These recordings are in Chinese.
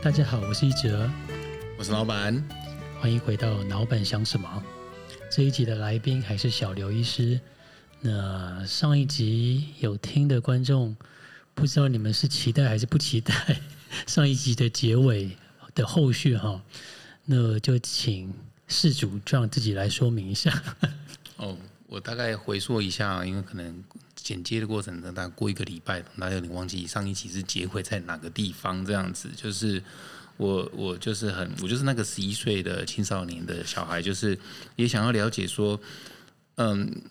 大家好，我是一哲，我是老板，欢迎回到老板想什么。这一集的来宾还是小刘医师。那上一集有听的观众，不知道你们是期待还是不期待 上一集的结尾的后续哈？那就请事主让自己来说明一下。哦，我大概回溯一下，因为可能剪接的过程呢，大概过一个礼拜，大家有点忘记上一期是结尾在哪个地方，这样子就是我我就是很我就是那个十一岁的青少年的小孩，就是也想要了解说，嗯。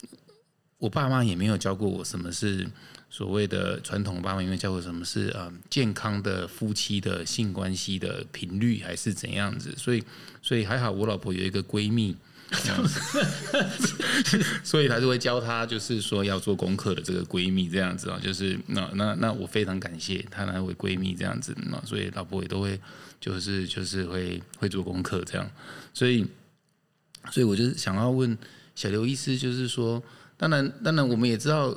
我爸妈也没有教过我什么是所谓的传统，爸妈也没有教过什么是嗯健康的夫妻的性关系的频率还是怎样子，所以所以还好我老婆有一个闺蜜，所以他就会教她就是说要做功课的这个闺蜜这样子啊，就是那那那我非常感谢她那位闺蜜这样子，那所以老婆也都会就是就是会会做功课这样，所以所以我就是想要问小刘医师，就是说。当然，当然，我们也知道，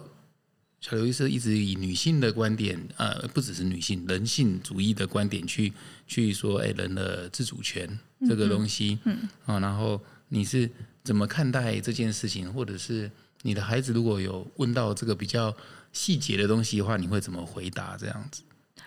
小刘医师一直以女性的观点，呃，不只是女性，人性主义的观点去去说，哎，人的自主权这个东西，嗯，啊，然后你是怎么看待这件事情，或者是你的孩子如果有问到这个比较细节的东西的话，你会怎么回答？这样子？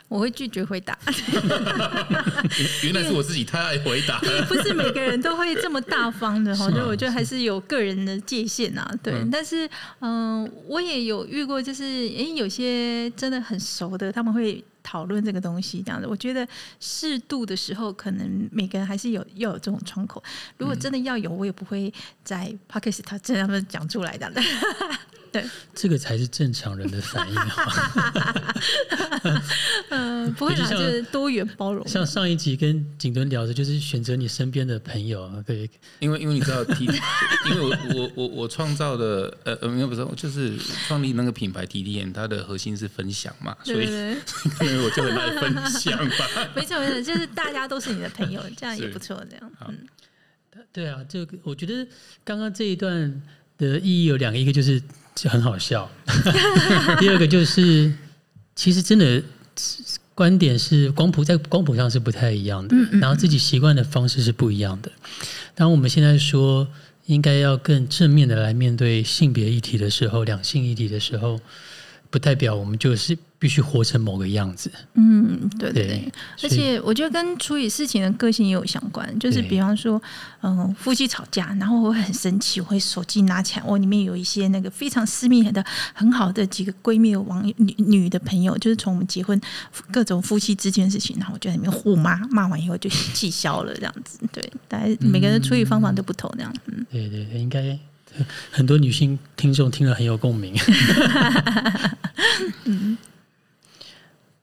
我会拒绝回答。原来是我自己太爱回答。不是每个人都会这么大方的哈，所以我觉得还是有个人的界限啊。对，但是嗯，我也有遇过，就是哎，有些真的很熟的，他们会讨论这个东西这样子。我觉得适度的时候，可能每个人还是有要有这种窗口。如果真的要有，我也不会在 p o c k e t 他这样子讲出来的。对，这个才是正常人的反应。嗯，不会啦，就是多元包容。像上一集跟景敦聊的，就是选择你身边的朋友。对，因为因为你知道，T，因为我我我我创造的呃呃，不是，就是创立那个品牌 T T N，它的核心是分享嘛，所以因为我就很爱分享吧。没错没错，就是大家都是你的朋友，这样也不错。这样，嗯，对啊，这个我觉得刚刚这一段的意义有两个，一个就是。就很好笑。第二个就是，其实真的观点是光谱在光谱上是不太一样的，然后自己习惯的方式是不一样的。当我们现在说应该要更正面的来面对性别议题的时候，两性议题的时候，不代表我们就是。必须活成某个样子。嗯，对对。而且我觉得跟处理事情的个性也有相关。就是比方说，嗯，夫妻吵架，然后我会很生气，我会手机拿起来，我里面有一些那个非常私密的、很好的几个闺蜜、网女女的朋友，就是从我们结婚各种夫妻之间的事情，然后我就在里面互骂，骂完以后就气消了，这样子。对，大家每个人处理方法都不同，这样。嗯，对对，应该很多女性听众听了很有共鸣。嗯。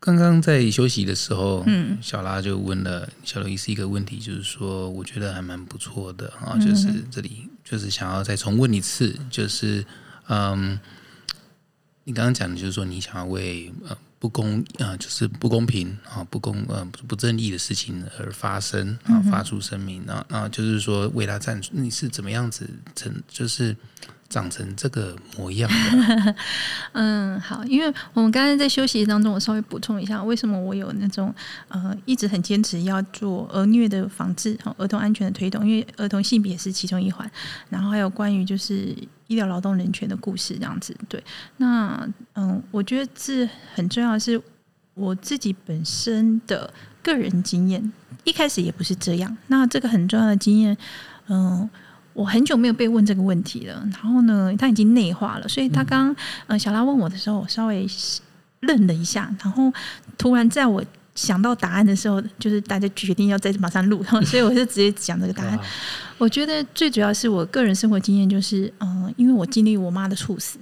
刚刚在休息的时候，嗯，小拉就问了小刘医师一个问题，就是说，我觉得还蛮不错的啊，就是这里就是想要再重问一次，就是嗯，你刚刚讲的就是说，你想要为呃不公啊，就是不公平啊，不公呃不正义的事情而发声啊，发出声明啊啊，就是说为他站出，你是怎么样子成就是。长成这个模样。嗯，好，因为我们刚才在休息当中，我稍微补充一下，为什么我有那种呃一直很坚持要做儿虐的防治和儿童安全的推动，因为儿童性别是其中一环，然后还有关于就是医疗劳动人权的故事这样子。对，那嗯，我觉得这很重要，是我自己本身的个人经验，一开始也不是这样。那这个很重要的经验，嗯。我很久没有被问这个问题了，然后呢，他已经内化了，所以他刚呃小拉问我的时候，我稍微愣了一下，然后突然在我想到答案的时候，就是大家决定要在马上录，所以我就直接讲这个答案。我觉得最主要是我个人生活经验，就是嗯，因为我经历我妈的猝死。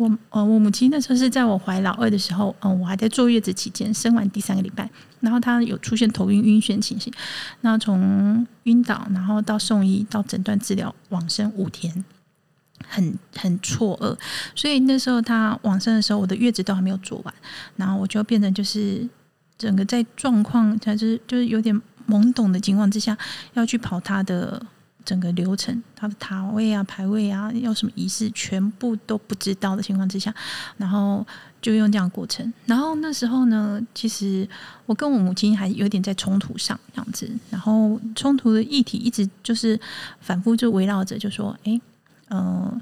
我呃，我母亲那时候是在我怀老二的时候，嗯，我还在坐月子期间，生完第三个礼拜，然后她有出现头晕、晕眩情形，那从晕倒，然后到送医，到诊断治疗，往生五天，很很错愕。所以那时候她往生的时候，我的月子都还没有做完，然后我就变成就是整个在状况，就是就是有点懵懂的情况之下，要去跑她的。整个流程，他的塔位啊、排位啊，要什么仪式，全部都不知道的情况之下，然后就用这样过程。然后那时候呢，其实我跟我母亲还有点在冲突上这样子，然后冲突的议题一直就是反复就围绕着，就说，哎，嗯。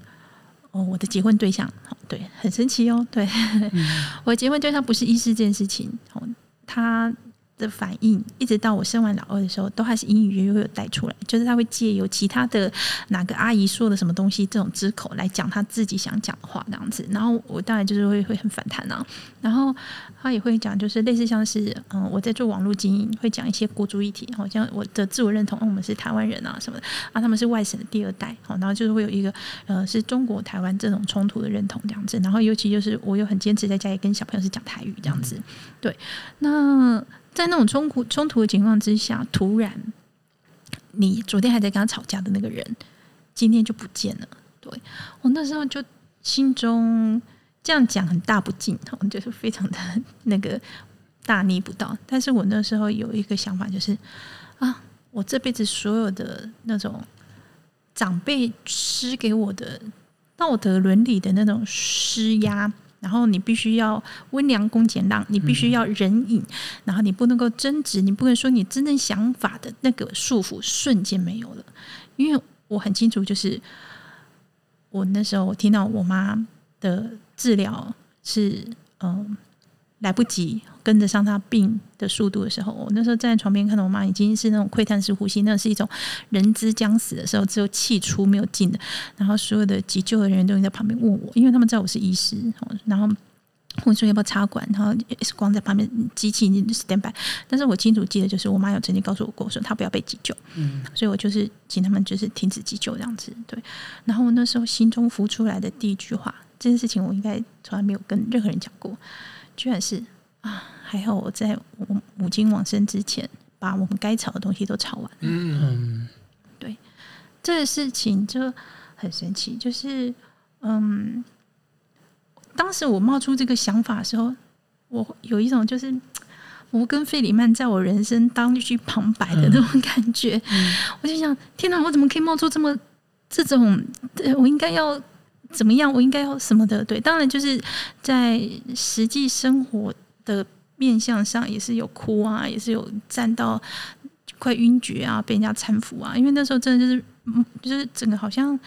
哦，我的结婚对象，对，很神奇哦，对，我结婚对象不是医师这件事情，哦，他。的反应，一直到我生完老二的时候，都还是隐隐约约有带出来，就是他会借由其他的哪个阿姨说的什么东西这种之口来讲他自己想讲的话这样子，然后我当然就是会会很反弹啊，然后他也会讲，就是类似像是嗯我在做网络经营，会讲一些国族议题，好像我的自我认同，我们是台湾人啊什么的啊，他们是外省的第二代，好，然后就是会有一个呃是中国台湾这种冲突的认同这样子，然后尤其就是我又很坚持在家里跟小朋友是讲台语这样子，对，那。在那种冲突冲突的情况之下，突然你昨天还在跟他吵架的那个人，今天就不见了。对我那时候就心中这样讲很大不敬，就是非常的那个大逆不道。但是我那时候有一个想法，就是啊，我这辈子所有的那种长辈施给我的道德伦理的那种施压。然后你必须要温良恭俭让，你必须要忍隐，然后你不能够争执，你不能说你真正想法的那个束缚瞬间没有了。因为我很清楚，就是我那时候我听到我妈的治疗是嗯来不及跟得上他病的速度的时候，我那时候站在床边看到我妈已经是那种窥探式呼吸，那是一种人之将死的时候，只有气出没有进的。然后所有的急救的人员都在旁边问我，因为他们知道我是医师，然后问说要不要插管，然后 X 光在旁边机器 stand by。但是我清楚记得，就是我妈有曾经告诉我过，说她不要被急救，嗯，所以我就是请他们就是停止急救这样子。对，然后我那时候心中浮出来的第一句话，这件事情我应该从来没有跟任何人讲过。居然是啊！还好我在我母亲往生之前，把我们该吵的东西都吵完。嗯，对，这个事情就很神奇。就是嗯，当时我冒出这个想法的时候，我有一种就是我跟费里曼在我人生当一句旁白的那种感觉。我就想，天哪，我怎么可以冒出这么这种？我应该要。怎么样？我应该要什么的？对，当然就是在实际生活的面相上，也是有哭啊，也是有站到快晕厥啊，被人家搀扶啊。因为那时候真的就是，就是整个好像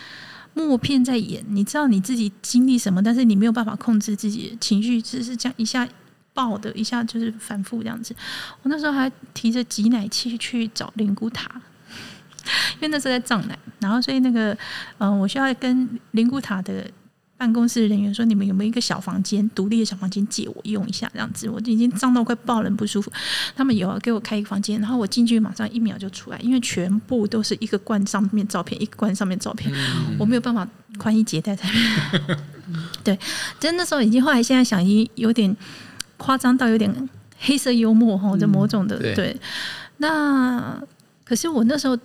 默片在演。你知道你自己经历什么，但是你没有办法控制自己的情绪，只是这样一下爆的，一下就是反复这样子。我那时候还提着挤奶器去找灵骨塔。因为那时候在藏奶，然后所以那个，嗯，我需要跟灵骨塔的办公室人员说，你们有没有一个小房间，独立的小房间借我用一下？这样子，我已经胀到快爆了，不舒服。他们有给我开一个房间，然后我进去马上一秒就出来，因为全部都是一个罐上面照片，一个罐上面照片，我没有办法宽衣解带在。对，真那时候已经后来现在想，已经有点夸张到有点黑色幽默哈，就某种的对。那可是我那时候。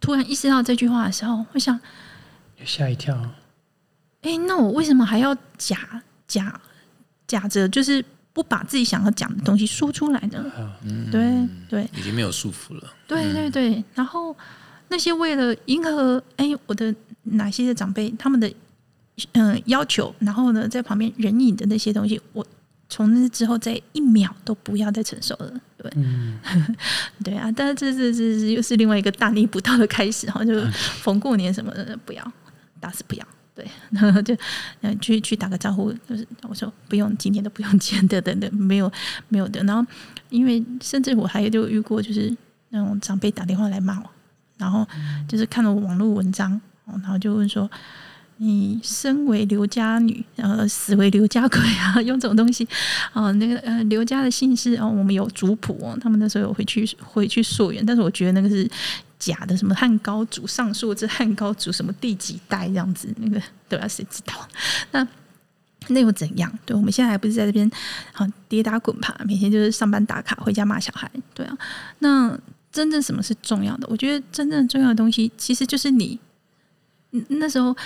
突然意识到这句话的时候，我想，吓一跳。哎，那我为什么还要假假假着，就是不把自己想要讲的东西说出来呢？对对，已经没有束缚了。对对对，然后那些为了迎合哎我的哪些的长辈他们的嗯要求，然后呢在旁边忍隐的那些东西，我。从那之后，再一秒都不要再承受了，对，对？啊，但是这这这这又是另外一个大逆不道的开始哈，就逢过年什么的不要，打死不要，对，然 后就嗯去去打个招呼，就是我说不用，今天都不用见的，等等，没有没有的，然后因为甚至我还就遇过，就是那种长辈打电话来骂我，然后就是看了网络文章，然后就问说。你身为刘家女，然后死为刘家鬼啊？用这种东西哦，那个呃，刘家的姓氏哦，我们有族谱哦。他们那时候有回去回去溯源，但是我觉得那个是假的，什么汉高祖上溯至汉高祖什么第几代这样子，那个对吧？谁知道？那那又怎样？对，我们现在还不是在这边啊跌打滚爬，每天就是上班打卡，回家骂小孩，对啊。那真正什么是重要的？我觉得真正重要的东西，其实就是你那时候。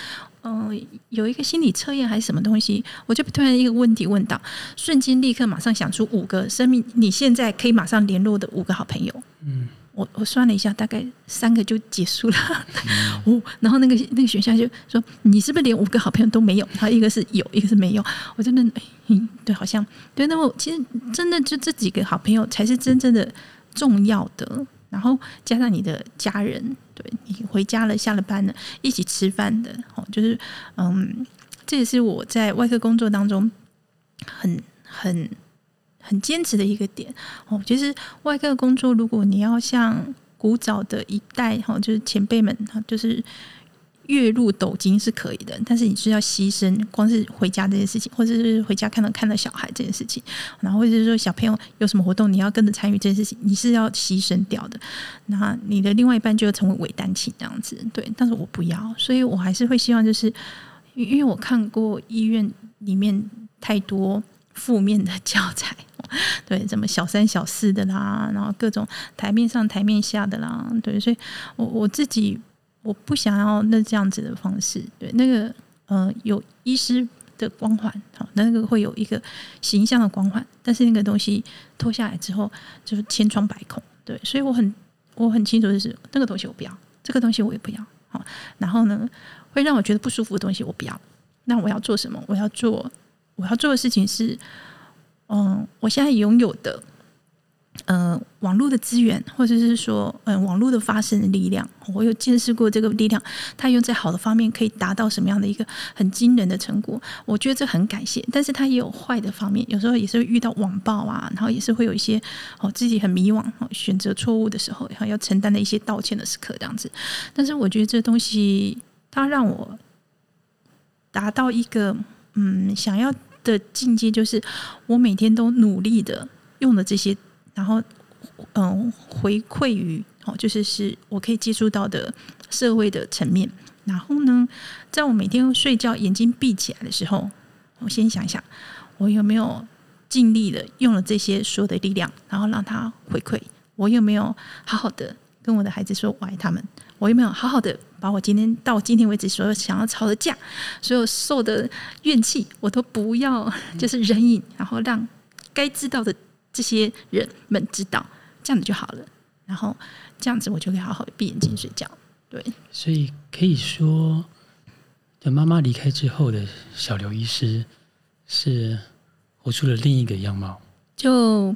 嗯，有一个心理测验还是什么东西，我就突然一个问题问到，瞬间立刻马上想出五个生命，你现在可以马上联络的五个好朋友。嗯，我我算了一下，大概三个就结束了。哦，然后那个那个学校就说：“你是不是连五个好朋友都没有？”然后一个是有，一个是没有。我真的，嗯，对，好像对。那么其实真的就这几个好朋友才是真正的重要的。然后加上你的家人，对你回家了、下了班了，一起吃饭的，哦，就是嗯，这也是我在外科工作当中很很。很坚持的一个点哦，其实外科工作，如果你要像古早的一代哈，就是前辈们，就是月入斗金是可以的，但是你是要牺牲，光是回家这件事情，或者是回家看到看到小孩这件事情，然后或者是说小朋友有什么活动，你要跟着参与这件事情，你是要牺牲掉的。那你的另外一半就要成为伪单亲这样子，对，但是我不要，所以我还是会希望，就是因为我看过医院里面太多负面的教材。对，怎么小三小四的啦，然后各种台面上台面下的啦，对，所以我我自己我不想要那这样子的方式，对，那个呃有医师的光环，好，那个会有一个形象的光环，但是那个东西脱下来之后就是千疮百孔，对，所以我很我很清楚的是，那个东西我不要，这个东西我也不要，好，然后呢会让我觉得不舒服的东西我不要，那我要做什么？我要做我要做的事情是。嗯，我现在拥有的，呃，网络的资源，或者是说，嗯，网络的发生的力量，我有见识过这个力量，它用在好的方面可以达到什么样的一个很惊人的成果？我觉得这很感谢，但是它也有坏的方面，有时候也是会遇到网暴啊，然后也是会有一些哦自己很迷惘、选择错误的时候，然后要承担的一些道歉的时刻这样子。但是我觉得这东西，它让我达到一个嗯想要。的境界就是，我每天都努力的用的这些，然后嗯回馈于哦，就是是我可以接触到的社会的层面。然后呢，在我每天睡觉眼睛闭起来的时候，我先想一想我有没有尽力的用了这些所有的力量，然后让他回馈。我有没有好好的跟我的孩子说我爱他们？我有没有好好的把我今天到今天为止所有想要吵的架，所有受的怨气，我都不要，就是忍隐，然后让该知道的这些人们知道，这样子就好了。然后这样子，我就可以好好的闭眼睛睡觉。对，所以可以说，等妈妈离开之后的小刘医师，是活出了另一个样貌。就。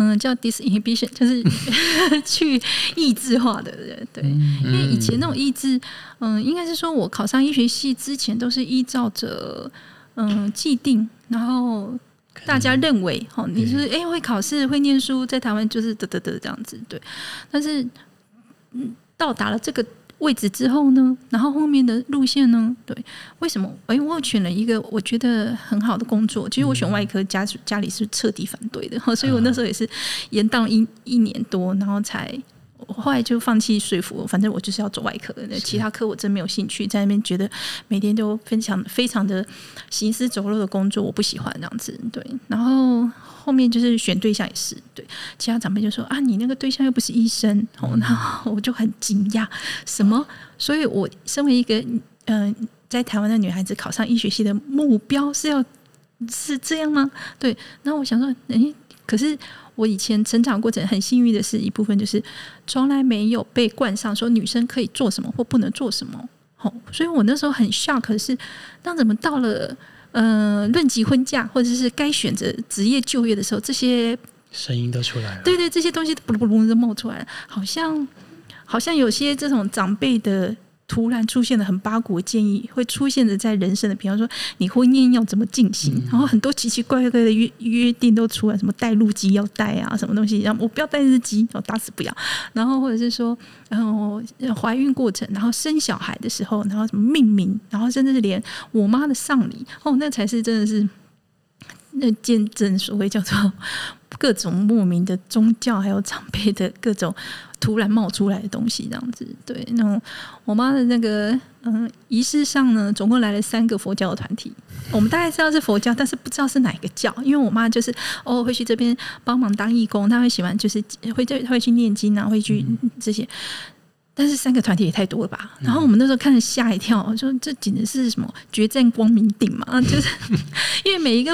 嗯，叫 disinhibition，就是 去抑制化的人，对，因为以前那种抑制，嗯，应该是说我考上医学系之前都是依照着嗯既定，然后大家认为，哦，你是哎会考试会念书，在台湾就是得得得这样子，对，但是嗯到达了这个。位置之后呢，然后后面的路线呢？对，为什么？哎，我选了一个我觉得很好的工作。其实我选外科，家家里是彻底反对的，所以我那时候也是延宕一一年多，然后才。我后来就放弃说服，反正我就是要走外科的，其他科我真没有兴趣。在那边觉得每天都非常非常的行尸走肉的工作，我不喜欢这样子。对，然后后面就是选对象也是对，其他长辈就说啊，你那个对象又不是医生，哦，然后我就很惊讶，什么？所以我身为一个嗯，在台湾的女孩子，考上医学系的目标是要是这样吗？对，然后我想说，哎，可是。我以前成长过程很幸运的是一部分，就是从来没有被冠上说女生可以做什么或不能做什么。好，所以我那时候很 shock 是，当怎么到了呃论及婚嫁或者是该选择职业就业的时候，这些声音都出来了。对对，这些东西不噜不噜就冒出来了，好像好像有些这种长辈的。突然出现了很八股的建议，会出现的在人生的，比方说你婚姻要怎么进行，然后很多奇奇怪怪的约约定都出来，什么带路机要带啊，什么东西，然后我不要带日机，我打死不要。然后或者是说，然后怀孕过程，然后生小孩的时候，然后什么命名，然后甚至是连我妈的丧礼，哦，那才是真的是那见证所谓叫做各种莫名的宗教，还有长辈的各种。突然冒出来的东西，这样子，对，那种我妈的那个嗯仪式上呢，总共来了三个佛教的团体，我们大概知道是佛教，但是不知道是哪个教，因为我妈就是哦会去这边帮忙当义工，她会喜欢就是会在会去念经啊，会去这些，但是三个团体也太多了吧？然后我们那时候看着吓一跳，说这简直是什么决战光明顶嘛？就是因为每一个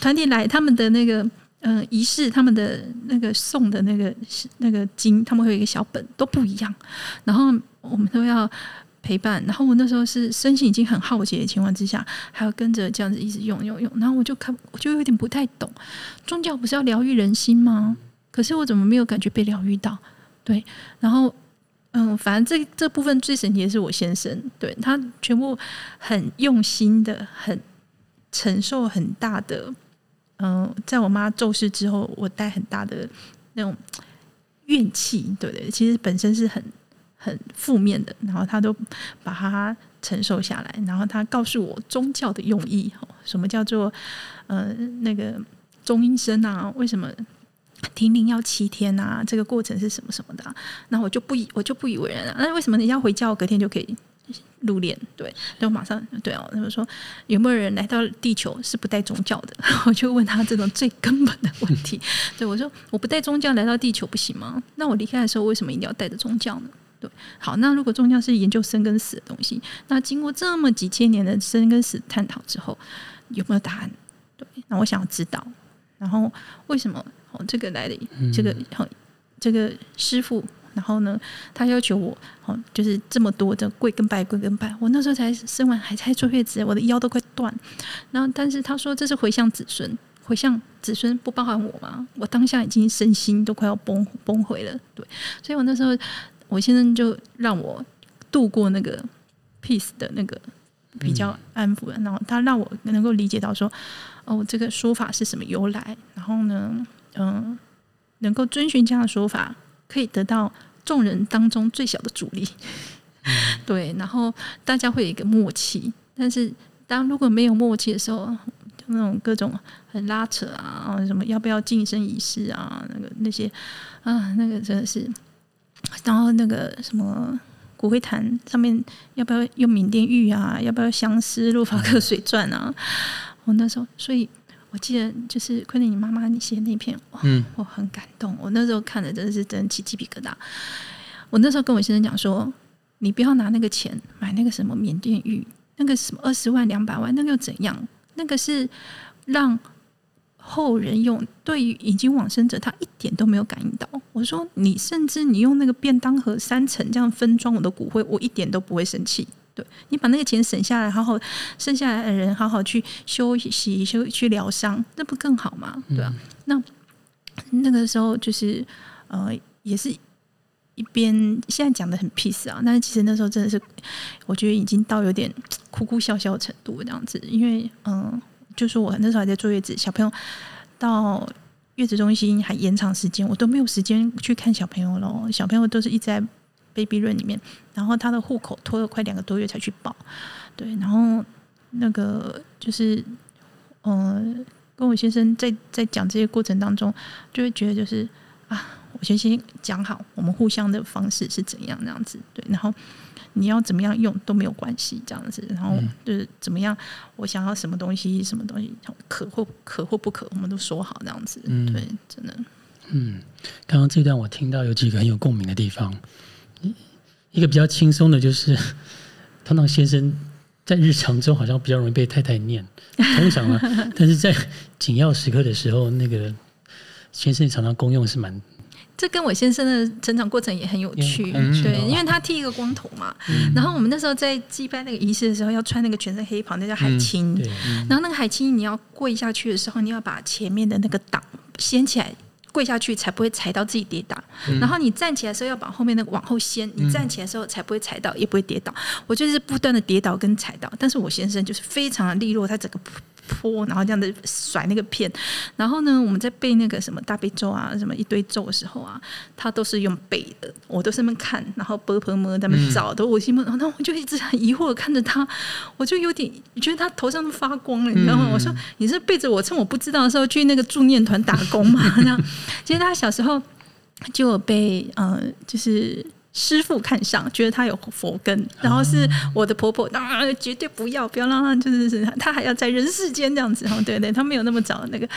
团体来，他们的那个。嗯、仪式他们的那个送的那个那个经，他们会有一个小本，都不一样。然后我们都要陪伴。然后我那时候是身心已经很耗竭的情况之下，还要跟着这样子一直用用用。然后我就看，我就有点不太懂，宗教不是要疗愈人心吗？可是我怎么没有感觉被疗愈到？对，然后。嗯，反正这这部分最神奇的是我先生，对他全部很用心的，很承受很大的，嗯、在我妈骤逝之后，我带很大的那种怨气，对不对？其实本身是很很负面的，然后他都把它承受下来，然后他告诉我宗教的用意，什么叫做呃那个中阴身啊？为什么？停灵要七天啊，这个过程是什么什么的、啊，然后我就不以我就不以为然啊。那为什么你要回教隔天就可以入殓？对，然后马上对哦，他们说有没有人来到地球是不带宗教的？我就问他这种最根本的问题。对我说我不带宗教来到地球不行吗？那我离开的时候为什么一定要带着宗教呢？对，好，那如果宗教是研究生跟死的东西，那经过这么几千年的生跟死探讨之后，有没有答案？对，那我想要知道。然后为什么哦这个来的这个哦这个师傅，然后呢，他要求我哦就是这么多的跪跟拜跪跟拜，我那时候才生完还在坐月子，我的腰都快断。然后但是他说这是回向子孙，回向子孙不包含我吗？我当下已经身心都快要崩崩毁了，对，所以我那时候我先生就让我度过那个 peace 的那个比较安抚的，然后他让我能够理解到说。哦，这个说法是什么由来？然后呢，嗯、能够遵循这样的说法，可以得到众人当中最小的阻力。对，然后大家会有一个默契。但是，当如果没有默契的时候，就那种各种很拉扯啊，什么要不要晋升仪式啊，那个那些啊，那个真的是，然后那个什么。骨灰坛上面要不要用缅甸玉啊？要不要相思、洛法克水钻啊？我那时候，所以我记得就是昆凌你妈妈你写的那篇，哇，嗯我很感动。我那时候看的真的是真的起鸡皮疙瘩。我那时候跟我先生讲说，你不要拿那个钱买那个什么缅甸玉，那个什么二十万、两百万，那个又怎样？那个是让后人用，对于已经往生者，他一点都没有感应到。我说，你甚至你用那个便当盒三层这样分装我的骨灰，我一点都不会生气。对你把那个钱省下来，好好剩下来的人好好去休息、休去疗伤，那不更好吗？对啊、那那个时候就是呃，也是一边现在讲的很 peace 啊，但是其实那时候真的是，我觉得已经到有点哭哭笑笑的程度这样子，因为嗯、就是我那时候还在坐月子，小朋友到月子中心还延长时间，我都没有时间去看小朋友咯。小朋友都是一直在 baby room 里面，然后他的户口拖了快两个多月才去报，对，然后那个就是嗯、跟我先生在在讲这些过程当中，就会觉得就是啊，我先先讲好我们互相的方式是怎样那样子，对，然后你要怎么样用都没有关系这样子，然后就是怎么样，我想要什么东西什么东西可或可或不可，我们都说好那样子，对，真的，嗯。刚刚这段我听到有几个很有共鸣的地方，一一个比较轻松的就是，通常先生在日常中好像比较容易被太太念，通常啊，但是在紧要时刻的时候，那个先生常常功用是蛮这跟我先生的成长过程也很有趣，嗯对，嗯因为他剃一个光头嘛，然后我们那时候在祭拜那个仪式的时候，要穿那个全身黑袍，那叫海青，对，然后那个海青你要跪下去的时候，你要把前面的那个挡掀起来。跪下去才不会踩到自己跌倒，然后你站起来的时候要把后面那个往后掀，你站起来的时候才不会踩到，也不会跌倒。我就是不断的跌倒跟踩到，但是我先生就是非常的利落，他整个坡，然后这样子甩那个片。然后呢，我们在背那个什么大悲咒啊，什么一堆咒的时候啊，他都是用背的，我都是那么看，然后啵啵摸在那边找，都我心目，然后我就一直很疑惑地看着他，我就有点觉得他头上都发光了，你知道吗？我说你是背着我，趁我不知道的时候去那个助念团打工嘛？那样，其实他小时候就有被呃，就是。师傅看上，觉得他有佛根，然后是我的婆婆，啊，绝对不要，不要让他，就是是他还要在人世间这样子，哦，对对，他没有那么早的那个，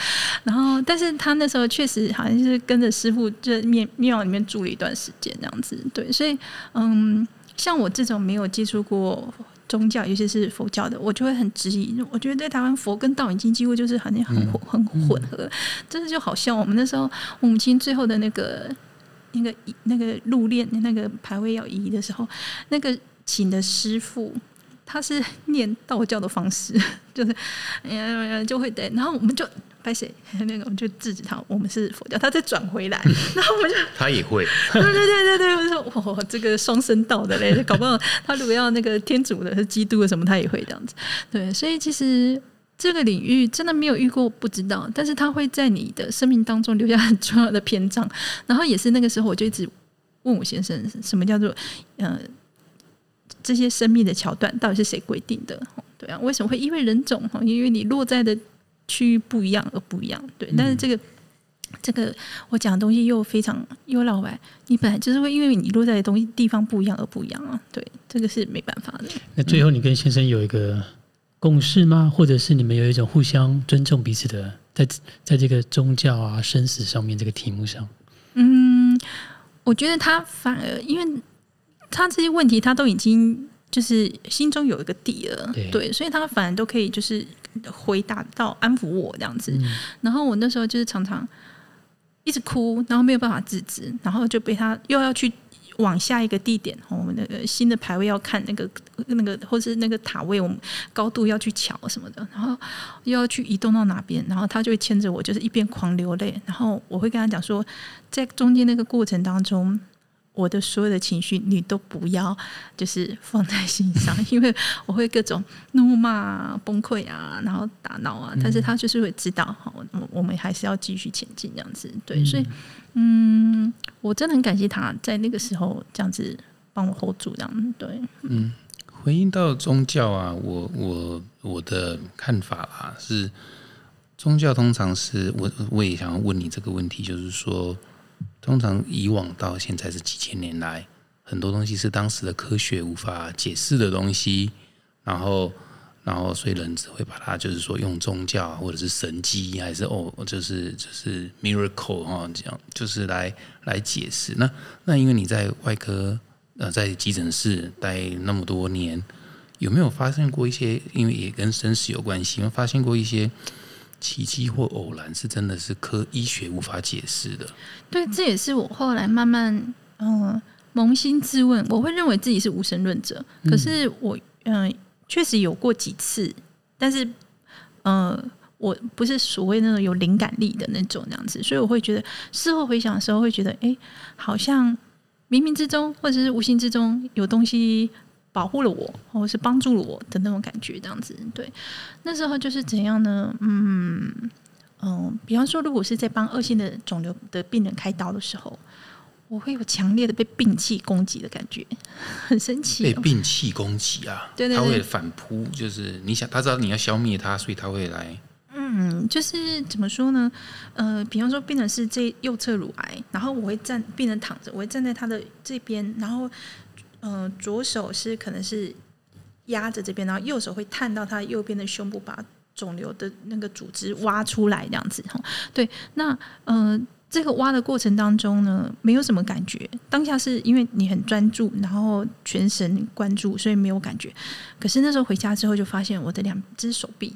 然后，但是他那时候确实好像是跟着师傅在庙庙里面住了一段时间这样子，对，所以嗯，像我这种没有接触过宗教，尤其是佛教的，我就会很质疑。我觉得在台湾佛跟道已经几乎就是好像很混很混合，真的就好像我们那时候我母亲最后的那个那个那个入殓那个牌位要移的时候，那个请的师傅他是念道教的方式，就是嗯就会对，然后我们就。拍谁？那个我们就制止他，我们是佛教，他再转回来，然后我们就他也会，对对对对对，我说哇，这个双声道的嘞，搞不好他如果要那个天主的、是基督的什么，他也会这样子。对，所以其实这个领域真的没有遇过，不知道，但是他会在你的生命当中留下很重要的篇章。然后也是那个时候，我就一直问我先生，什么叫做呃这些生命的桥段到底是谁规定的？对啊，为什么会因为人种哈，因为你落在的。区域不一样而不一样，对，但是这个这个我讲的东西又非常又老外，你本来就是会因为你落在的东西地方不一样而不一样啊，对，这个是没办法的。那最后你跟先生有一个共识吗？或者是你们有一种互相尊重彼此的，在在这个宗教啊生死上面这个题目上？嗯，我觉得他反而因为他这些问题他都已经就是心中有一个底了，对，所以他反而都可以就是。回答到安抚我这样子，然后我那时候就是常常一直哭，然后没有办法制止，然后就被他又要去往下一个地点，我们那个新的排位要看那个那个或是那个塔位，我们高度要去瞧什么的，然后又要去移动到哪边，然后他就会牵着我，就是一边狂流泪，然后我会跟他讲说，在中间那个过程当中。我的所有的情绪，你都不要就是放在心上，因为我会各种怒骂、崩溃啊，然后打闹啊。但是他就是会知道，好，我我们还是要继续前进这样子。对，所以，嗯，我真的很感谢他在那个时候这样子帮我 hold 住，这样对。嗯，回应到宗教啊，我我我的看法啊，是宗教通常是我我也想要问你这个问题，就是说。通常以往到现在是几千年来，很多东西是当时的科学无法解释的东西，然后，然后所以人只会把它就是说用宗教或者是神迹，还是哦，就是就是 miracle 哈，这样就是来来解释。那那因为你在外科呃在急诊室待那么多年，有没有发现过一些？因为也跟生死有关系，有发现过一些？奇迹或偶然是真的是科医学无法解释的。对，这也是我后来慢慢嗯扪心自问，我会认为自己是无神论者。可是我嗯确实有过几次，但是嗯我不是所谓那种有灵感力的那种那样子，所以我会觉得事后回想的时候会觉得，哎，好像冥冥之中或者是无形之中有东西。保护了我，或者是帮助了我的那种感觉，这样子。对，那时候就是怎样呢？嗯嗯，比方说，如果是在帮恶性的肿瘤的病人开刀的时候，我会有强烈的被病气攻击的感觉，很神奇。被病气攻击啊？对对，他会反扑，就是你想，他知道你要消灭他，所以他会来。嗯，就是怎么说呢？呃，比方说，病人是这右侧乳癌，然后我会站，病人躺着，我会站在他的这边，然后。嗯，左手是可能是压着这边，然后右手会探到他右边的胸部，把肿瘤的那个组织挖出来，这样子哈。对，那嗯，这个挖的过程当中呢，没有什么感觉，当下是因为你很专注，然后全神贯注，所以没有感觉。可是那时候回家之后，就发现我的两只手臂。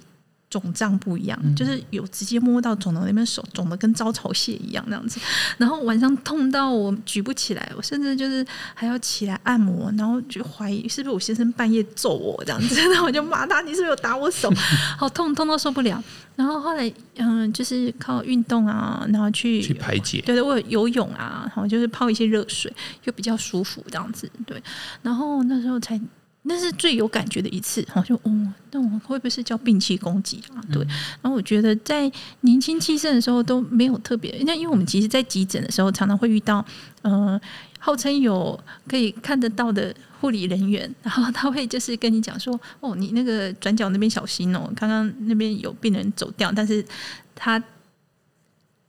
肿胀不一样，就是有直接摸到肿的那边手肿的跟招潮蟹一样那样子，然后晚上痛到我举不起来，我甚至就是还要起来按摩，然后就怀疑是不是我先生半夜揍我这样子，然后我就骂他，你是不是有打我手？好痛，痛到受不了。然后后来嗯，就是靠运动啊，然后去去排解，对对，我有游泳啊，然后就是泡一些热水，就比较舒服这样子。对，然后那时候才。那是最有感觉的一次，好像哦，那我会不会是叫病气攻击啊？对，然后我觉得在年轻气盛的时候都没有特别，那因为我们其实，在急诊的时候常常会遇到，呃，号称有可以看得到的护理人员，然后他会就是跟你讲说，哦，你那个转角那边小心哦，刚刚那边有病人走掉，但是他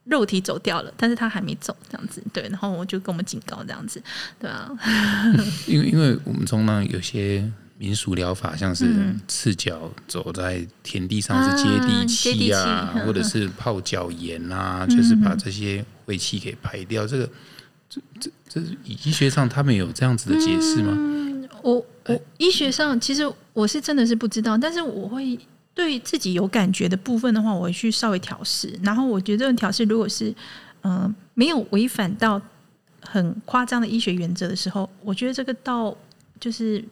肉体走掉了，但是他还没走，这样子，对，然后我就跟我们警告这样子，对啊，因为因为我们中呢有些民俗疗法，像是赤脚走在田地上是接地气啊，或者是泡脚盐啊，就是把这些晦气给排掉。这个这这这是医学上他们有这样子的解释吗？我我医学上其实我是真的是不知道，但是我会对自己有感觉的部分的话，我会去稍微调试。然后我觉得这种调试如果是嗯、没有违反到很夸张的医学原则的时候，我觉得这个倒就是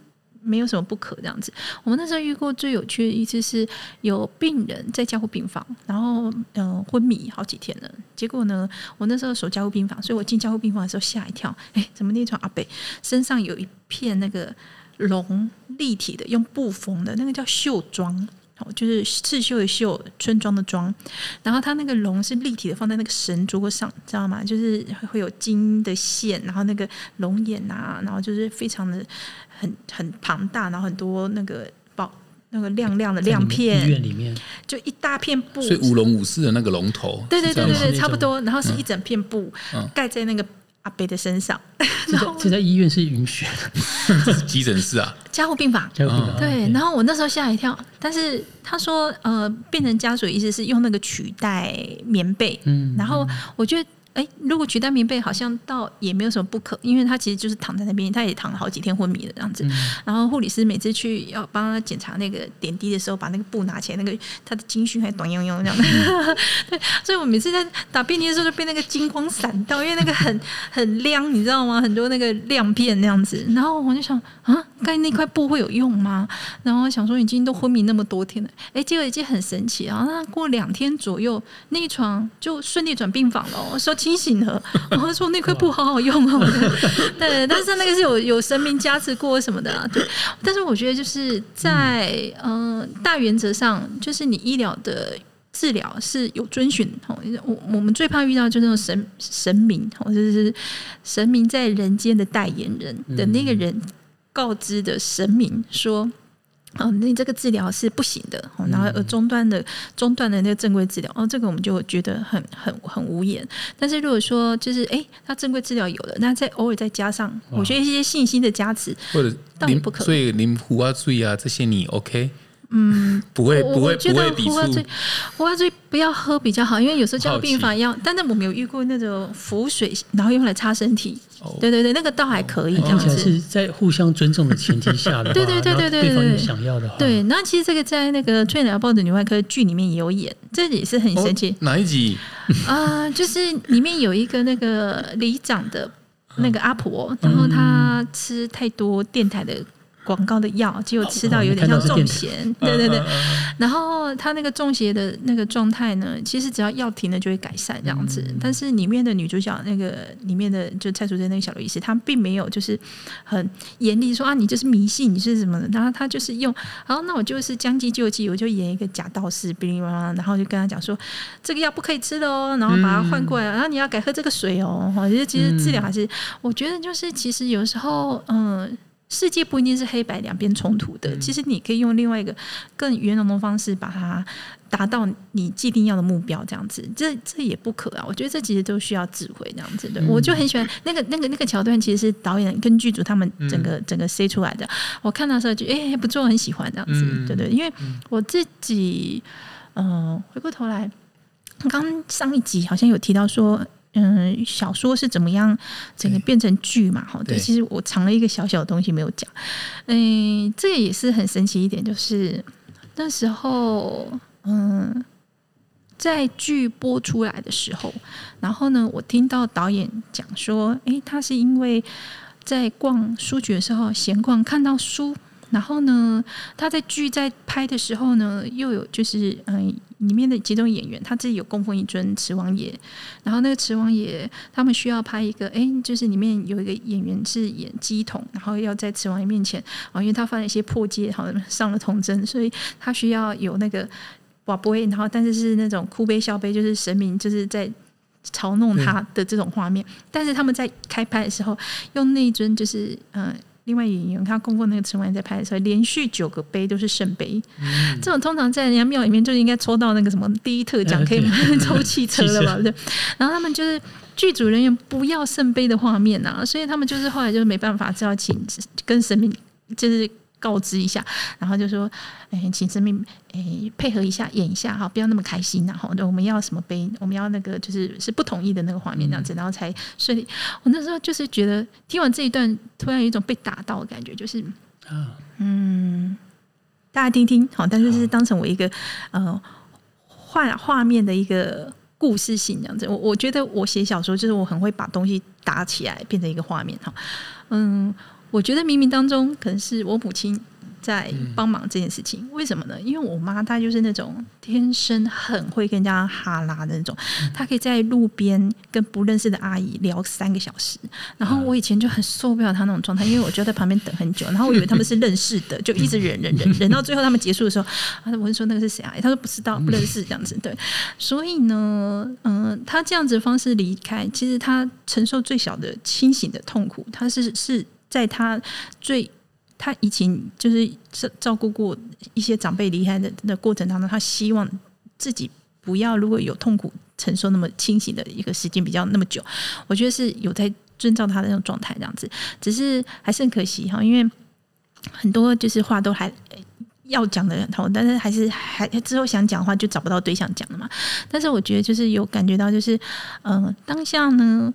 没有什么不可这样子。我们那时候遇过最有趣的一次是有病人在加护病房，然后嗯、昏迷好几天了。结果呢，我那时候守加护病房，所以我进加护病房的时候吓一跳，哎，怎么那床阿北身上有一片那个龙立体的，用布缝的那个叫绣装。哦，就是刺绣的绣，村庄的庄，然后它那个龙是立体的，放在那个神桌上，知道吗？就是会有金的线，然后那个龙眼啊，然后就是非常的很很庞大，然后很多那个宝那个亮亮的亮片医片，院里面，就一大片布，所以舞龙舞狮的那个龙头，对对对对对，差不多，然后是一整片布嗯盖在那个阿北的身上，这在 这在医院是允许的，急诊室啊，加护病房。加护病房。对，然后我那时候吓一跳，但是他说，呃，变成家属的意思是用那个取代棉被，嗯，然后我觉得，哎，如果取代棉被，好像倒也没有什么不可，因为他其实就是躺在那边，他也躺了好几天昏迷了这样子。然后护理师每次去要帮他检查那个点滴的时候，把那个布拿起来，那个他的金须还短悠悠这样的。对，所以我每次在打便滴的时候就被那个金光闪到，因为那个很很亮，你知道吗？很多那个亮片那样子。然后我就想啊，盖那块布会有用吗？然后想说已经都昏迷那么多天了，哎，结果已经很神奇啊！那过两天左右，那一床就顺利转病房了，我说清醒了。然后说那块布好好用哦，对，但是那个是有有神明加持过什么的啊，对。但是我觉得就是在嗯、呃大原则上，就是你医疗的。治疗是有遵循哦，我我们最怕遇到就是那种神神明，或者是神明在人间的代言人的那个人告知的神明说，哦，你这个治疗是不行的，哦然后呃中断的中断的那个正规治疗，哦，这个我们就觉得很很很无言。但是如果说就是哎，他正规治疗有了，那再偶尔再加上，我觉得一些信心的加持，或者淋倒也不可所以您胡啊、醉啊这些你 OK？嗯，不会不会我觉得不会抵触胡花醉，不要喝比较好，因为有时候叫病房要，但是我们有遇过那种浮水，然后用来擦身体，哦。对对对，那个倒还可以这样子。听起来是在互相尊重的前提下的话，对对对对对对方想要的话，对，那其实这个在那个《翠鸟报》的女外科剧里面也有演，这也是很神奇。哦哪一集？啊、就是里面有一个那个里长的那个阿婆，然后她吃太多电台的广告的药，结果吃到有点像中邪，对对对。然后他那个中邪的那个状态呢，其实只要药停了就会改善这样子。但是里面的女主角那个里面的就蔡淑珍那个小刘医师，她并没有就是很严厉说啊你就是迷信，你是什么的，然后她就是用，好那我就是将计就计，我就演一个假道士，哔哩吧啦，然后就跟他讲说这个药不可以吃的哦，然后把它换过来，然后你要改喝这个水哦。哈，其实其实治疗还是，我觉得就是其实有时候，嗯。世界不一定是黑白两边冲突的，其实你可以用另外一个更圆融的方式把它达到你既定要的目标，这样子，这这也不可啊。我觉得这其实都需要智慧，这样子的。我就很喜欢那个那个那个桥段，其实是导演跟剧组他们整个、整个塞出来的。我看到的时候就哎、不错，很喜欢这样子，对对，因为我自己，嗯、回过头来，刚上一集好像有提到说。嗯，小说是怎么样整个变成剧嘛？哈，对，其实我藏了一个小小的东西没有讲。嗯，这个也是很神奇一点，就是那时候，嗯，在剧播出来的时候，然后呢，我听到导演讲说，诶，他是因为在逛书局的时候闲逛看到书，然后呢，他在剧在拍的时候呢，又有就是嗯、里面的几种演员他自己有供奉一尊慈王爷，然后那个慈王爷他们需要拍一个，诶，就是里面有一个演员是演鸡童，然后要在慈王爷面前，啊，因为他犯了一些破戒，好像上了童真，所以他需要有那个瓦不会，然后但是是那种哭悲笑悲，就是神明就是在嘲弄他的这种画面。但是他们在开拍的时候，用那一尊就是呃。另外演员他供奉那个慈王爷在拍的时候，连续九个杯都是圣杯，这种通常在人家庙里面就应该抽到那个什么 第一特奖，嗯可以抽汽车了吧？对。然后他们就是剧组人员不要圣杯的画面啊，所以他们就是后来就是没办法，只好请跟神明就是告知一下，然后就说，哎，请生命哎配合一下演一下哈，不要那么开心然后我们要什么杯，我们要那个就是是不同意的那个画面这样子，然后才顺利。我那时候就是觉得听完这一段，突然有一种被打到的感觉，就是啊，嗯，大家听听好，但是是当成我一个呃画画面的一个故事性这样子。我我觉得我写小说就是我很会把东西打起来，变成一个画面哈。嗯，我觉得冥冥当中可能是我母亲。在帮忙这件事情，为什么呢？因为我妈她就是那种天生很会跟人家哈拉的那种，她可以在路边跟不认识的阿姨聊三个小时。然后我以前就很受不了她那种状态，因为我就在旁边等很久，然后我以为他们是认识的，就一直忍忍忍 忍到最后他们结束的时候，啊，我就说那个是谁啊？她说不知道，不认识这样子。对，所以呢，嗯，她这样子的方式离开，其实她承受最小的清醒的痛苦，他是是在他最。他以前就是照照顾过一些长辈离开的的过程当中，他希望自己不要如果有痛苦承受那么清醒的一个时间比较那么久，我觉得是有在遵照他的那种状态这样子，只是还是很可惜哈，因为很多就是话都还要讲的很痛，但是还是还之后想讲的话就找不到对象讲了嘛。但是我觉得就是有感觉到就是嗯，当下呢，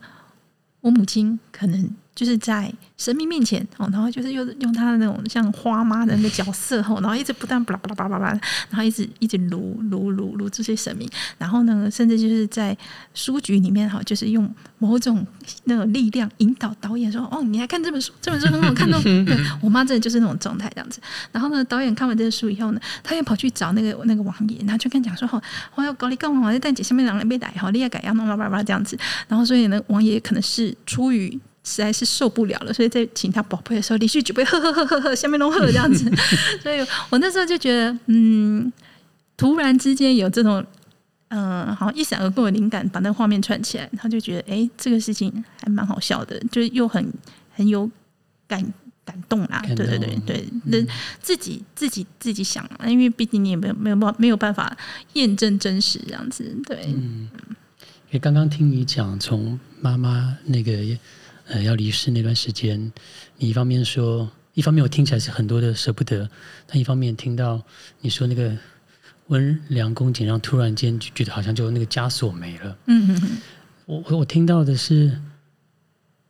我母亲可能就是在。神明面前哦，然后就是用用他的那种像花妈的那个角色哦，然后一直不断巴拉巴拉巴拉巴拉，然后一直一直撸撸撸撸这些神明，然后呢，甚至就是在书局里面哈，就是用某种那种力量引导导演说：“哦，你来看这本书，这本书很好看哦。”对我妈真的就是那种状态这样子。然后呢，导演看完这个书以后呢，他又跑去找那个那个王爷，然后就跟讲说：“哦，我要搞你干嘛？但姐下面两个人被逮哈，你也改要弄巴拉巴拉这样子。”然后所以呢，王爷可能是出于。实在是受不了了，所以在请他宝贝的时候，连续举杯喝喝喝喝喝，下面弄喝这样子。所以我那时候就觉得，嗯，突然之间有这种，嗯，好像一闪而过的灵感，把那个画面串起来，他就觉得，哎，这个事情还蛮好笑的，就又很很有感感动啦。对对对对，那自己自己自己想，因为毕竟你也没有没有办没有办法验证真实这样子。对，嗯，因为刚刚听你讲，从妈妈那个。呃，要离世那段时间，你一方面说，一方面我听起来是很多的舍不得，但一方面听到你说那个温良恭俭让，突然间就觉得好像就那个枷锁没了。嗯嗯嗯。我我听到的是，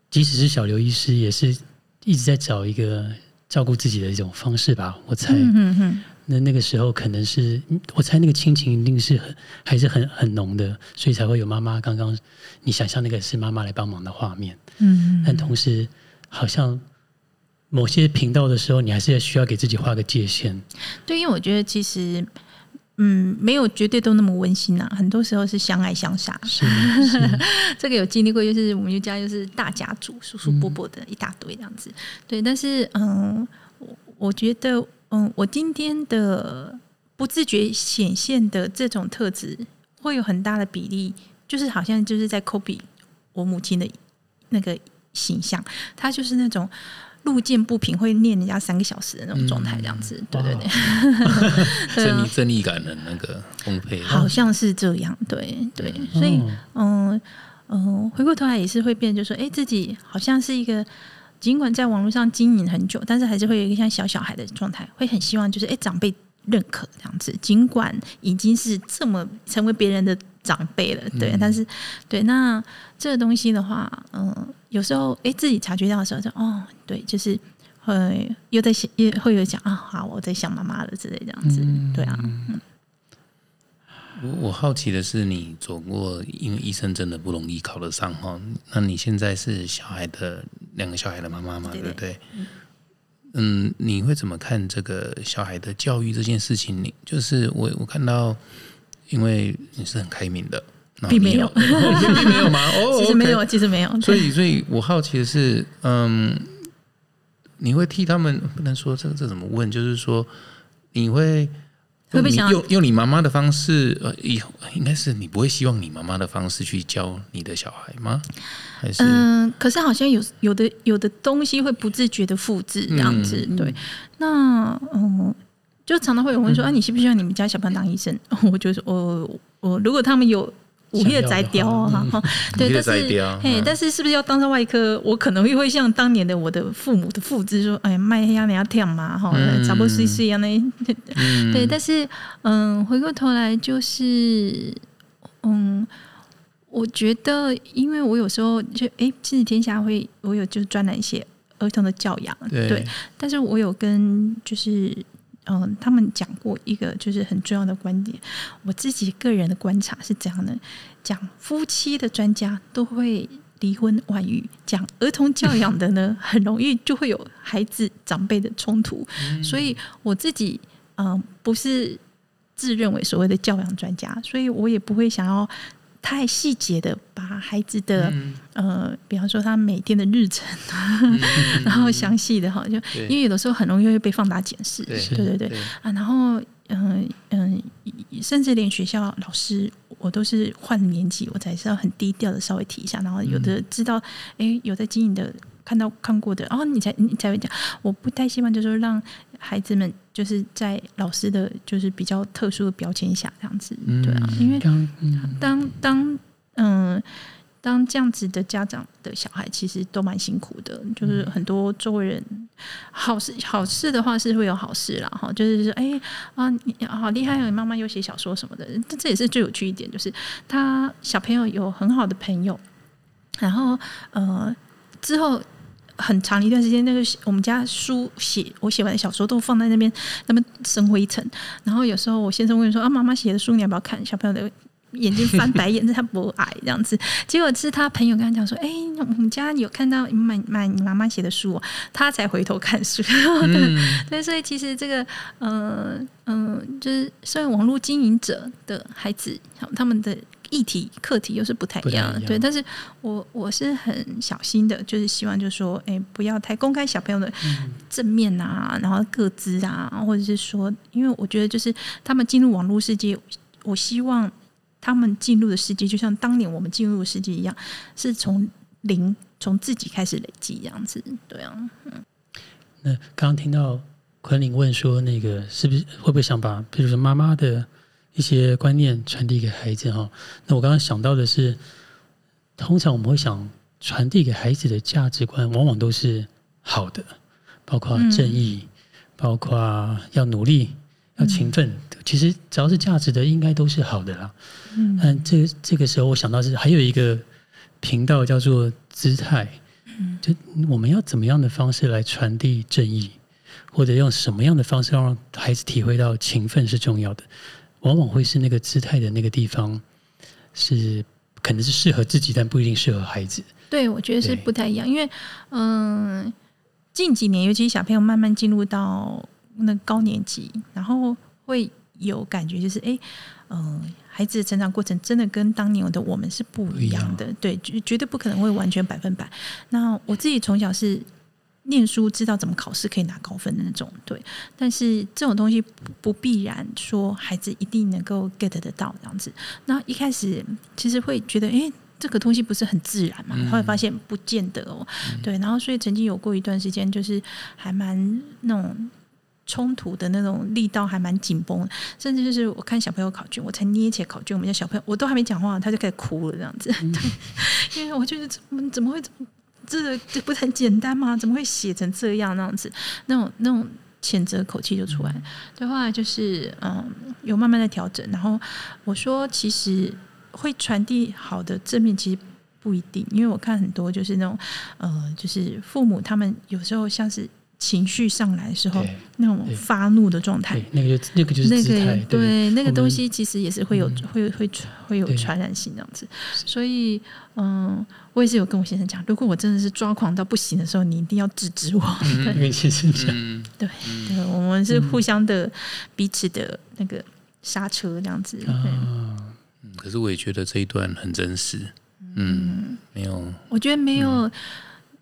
即使是小刘医师，也是一直在找一个照顾自己的一种方式吧。我猜。嗯嗯嗯。那那个时候可能是，我猜那个亲情一定是很还是很很浓的，所以才会有妈妈刚刚你想象那个是妈妈来帮忙的画面。嗯，但同时好像某些频道的时候，你还是要需要给自己画个界限。对，因为我觉得其实嗯，没有绝对都那么温馨呐，很多时候是相爱相杀。是，这个有经历过，就是我们家就是大家族，叔叔伯伯的一大堆这样子。对，但是嗯，我我觉得。嗯，我今天的不自觉显现的这种特质，会有很大的比例，就是好像就是在 copy 我母亲的那个形象，她就是那种路见不平会念人家三个小时的那种状态，这样子，对对对，正义 正义感的那个丰沛，好像是这样，对对，所以嗯。嗯，回过头来也是会变，就说哎，自己好像是一个。尽管在网络上经营很久，但是还是会有一个像小小孩的状态，会很希望就是哎长辈认可这样子。尽管已经是这么成为别人的长辈了，对，但是对那这个东西的话，嗯，有时候哎自己察觉到的时候，就哦，对，就是会又在想，也会有讲啊，好，我在想妈妈了之类这样子，对啊。我我好奇的是，你走过，因为医生真的不容易考得上哈。那你现在是小孩的两个小孩的妈妈嘛？对不对？嗯，你会怎么看这个小孩的教育这件事情？你就是我，我看到，因为你是很开明的，并没有，并没有吗？哦，其实没有，其实没有。所以，所以我好奇的是，嗯，你会替他们？不能说这个这怎么问？就是说，你会。用你用用你妈妈的方式，呃，以后应该是你不会希望你妈妈的方式去教你的小孩吗？还是嗯，可是好像有有的有的东西会不自觉的复制这样子，对。那嗯，就常常会有人说啊，你希不希望你们家小朋友当医生？我就说，我我如果他们有。午夜摘雕啊，哈，对，但是，嘿，但是是不是要当上外科？我可能又会像当年的我的父母的父子说，哎，卖黑鸭你要跳嘛，哈，差不多碎碎一样的，对，但是，嗯，回过头来就是，嗯，我觉得，因为我有时候就，哎，亲子天下会，我有就是专栏写儿童的教养，对，但是我有跟就是。嗯，他们讲过一个就是很重要的观点，我自己个人的观察是这样的：讲夫妻的专家都会离婚外遇，讲儿童教养的呢，很容易就会有孩子长辈的冲突。所以我自己嗯，不是自认为所谓的教养专家，所以我也不会想要。太细节的把孩子的呃，比方说他每天的日程，然后详细的哈，就因为有的时候很容易会被放大检视，对对对啊，然后嗯嗯，甚至连学校老师我都是换年级，我才是要很低调的稍微提一下，然后有的知道哎有在经营的看到看过的，然后你才你才会讲，我不太希望就是说让孩子们。就是在老师的，就是比较特殊的标签下这样子，对啊，因为当当嗯当这样子的家长的小孩，其实都蛮辛苦的。就是很多周围人好事好事的话是会有好事啦，哈，就是说哎啊你好厉害，妈妈又写小说什么的，这这也是最有趣一点，就是他小朋友有很好的朋友，然后呃之后。很长一段时间，那个我们家书写我写完的小说都放在那边，那么生灰尘。然后有时候我先生问说：“啊，妈妈写的书你要不要看？”小朋友的眼睛翻白眼，他不矮这样子。结果是他朋友跟他讲说：“哎，我们家有看到买买你妈妈写的书，哦 他才回头看书。”对 对，所以其实这个，嗯嗯，就是身为网络经营者的孩子，他们的。议题课题又是不太一样的，对，但是我我是很小心的，就是希望就是说，哎，不要太公开小朋友的正面啊，然后各自啊，或者是说，因为我觉得就是他们进入网络世界，我希望他们进入的世界就像当年我们进入的世界一样，是从零从自己开始累积这样子，对啊，嗯。那刚刚听到昆凌问说，那个是不是会不会想把，比如说妈妈的。一些观念传递给孩子哈，那我刚刚想到的是，通常我们会想传递给孩子的价值观，往往都是好的，包括正义，包括要努力、要勤奋。其实只要是价值的，应该都是好的啦。嗯，但这这个时候我想到是还有一个频道叫做姿态，就我们要怎么样的方式来传递正义，或者用什么样的方式让孩子体会到勤奋是重要的。往往会是那个姿态的那个地方，是可能是适合自己，但不一定适合孩子。对，我觉得是不太一样，因为嗯，近几年，尤其小朋友慢慢进入到那高年级，然后会有感觉，就是哎，嗯，孩子的成长过程真的跟当年的我们是不一样的，对，绝绝对不可能会完全百分百。那我自己从小是。念书知道怎么考试可以拿高分的那种，对。但是这种东西不必然说孩子一定能够 get 得到这样子。那一开始其实会觉得，哎，这个东西不是很自然嘛？后来发现不见得哦。对。然后所以曾经有过一段时间，就是还蛮那种冲突的那种力道还蛮紧绷，甚至就是我看小朋友考卷，我才捏起来考卷，我们家小朋友我都还没讲话，他就开始哭了这样子。对，因为我觉得怎么怎么会这。这不很简单吗？怎么会写成这样那样子？那种那种谴责口气就出来。对，后来就是嗯，有慢慢的调整。然后我说，其实会传递好的正面，其实不一定，因为我看很多就是那种呃，就是父母他们有时候像是。情绪上来的时候，那种发怒的状态，那个就那个就是那个对那个东西，其实也是会有会会会有传染性这样子。所以，嗯，我也是有跟我先生讲，如果我真的是抓狂到不行的时候，你一定要制止我。因为先生讲，对对，我们是互相的彼此的那个刹车这样子。嗯，可是我也觉得这一段很真实。嗯，没有，我觉得没有，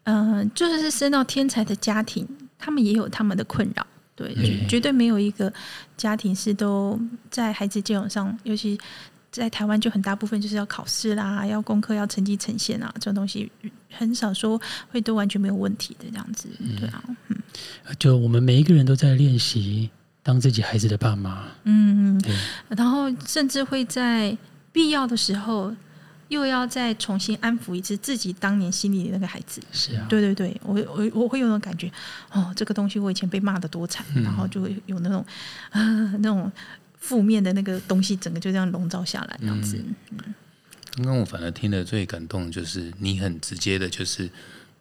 嗯，就是生到天才的家庭。他们也有他们的困扰，对，绝对没有一个家庭是都在孩子教养上，尤其在台湾就很大部分就是要考试啦，要功课要成绩呈现啊，这种东西很少说会都完全没有问题的这样子，对啊，嗯，就我们每一个人都在练习当自己孩子的爸妈，嗯嗯，然后甚至会在必要的时候。又要再重新安抚一次自己当年心里的那个孩子，是啊，对对对，我我我会有种感觉，哦，这个东西我以前被骂的多惨，然后就会有那种啊那种负面的那个东西，整个就这样笼罩下来，这样子。刚刚我反而听得最感动，就是你很直接的，就是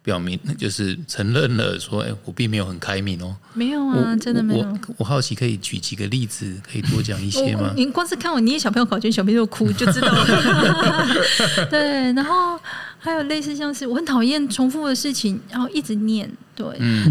表明 就是承认了说，哎，我并没有很开明哦。没有啊，真的没有。我我好奇，可以举几个例子，可以多讲一些吗？您光是看我捏小朋友考卷，小朋友哭就知道了。对，然后还有类似像是我很讨厌重复的事情，然后一直念。对，